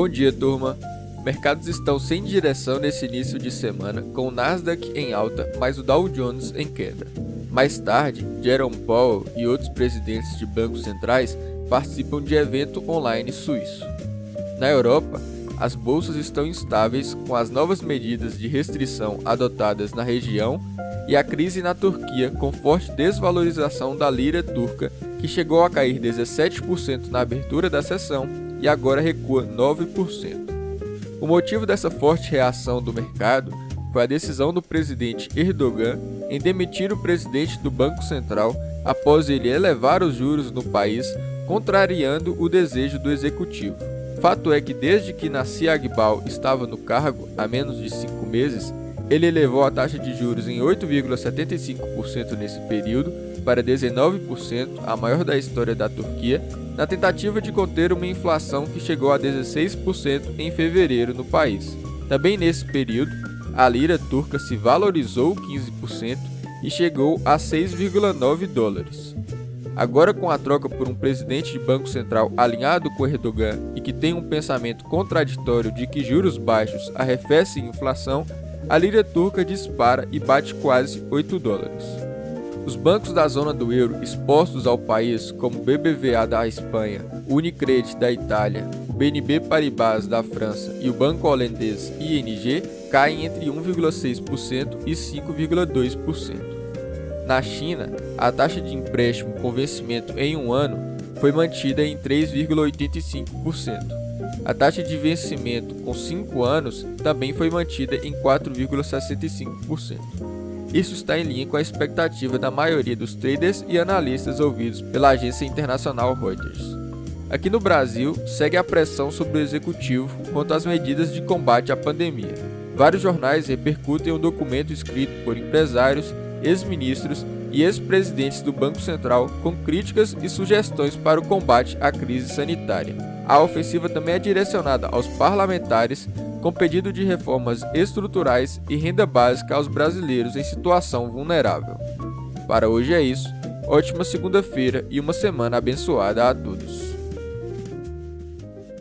Bom dia, turma. Mercados estão sem direção nesse início de semana, com o Nasdaq em alta, mas o Dow Jones em queda. Mais tarde, Jerome Powell e outros presidentes de bancos centrais participam de evento online suíço. Na Europa, as bolsas estão instáveis com as novas medidas de restrição adotadas na região e a crise na Turquia com forte desvalorização da lira turca, que chegou a cair 17% na abertura da sessão e agora recua 9%. O motivo dessa forte reação do mercado foi a decisão do presidente Erdogan em demitir o presidente do Banco Central após ele elevar os juros no país, contrariando o desejo do executivo. Fato é que desde que Nassi Agbal estava no cargo há menos de cinco meses, ele elevou a taxa de juros em 8,75% nesse período para 19%, a maior da história da Turquia, na tentativa de conter uma inflação que chegou a 16% em fevereiro no país. Também nesse período, a lira turca se valorizou 15% e chegou a 6,9 dólares. Agora, com a troca por um presidente de Banco Central alinhado com Erdogan e que tem um pensamento contraditório de que juros baixos arrefecem inflação, a lira turca dispara e bate quase 8 dólares. Os bancos da zona do euro expostos ao país, como o BBVA da Espanha, Unicredit da Itália, o BNB Paribas da França e o banco holandês ING, caem entre 1,6% e 5,2%. Na China, a taxa de empréstimo com vencimento em um ano foi mantida em 3,85%. A taxa de vencimento com 5 anos também foi mantida em 4,65%. Isso está em linha com a expectativa da maioria dos traders e analistas ouvidos pela agência internacional Reuters. Aqui no Brasil, segue a pressão sobre o executivo quanto às medidas de combate à pandemia. Vários jornais repercutem um documento escrito por empresários, ex-ministros e ex-presidentes do Banco Central com críticas e sugestões para o combate à crise sanitária. A ofensiva também é direcionada aos parlamentares com pedido de reformas estruturais e renda básica aos brasileiros em situação vulnerável. Para hoje é isso. Ótima segunda-feira e uma semana abençoada a todos.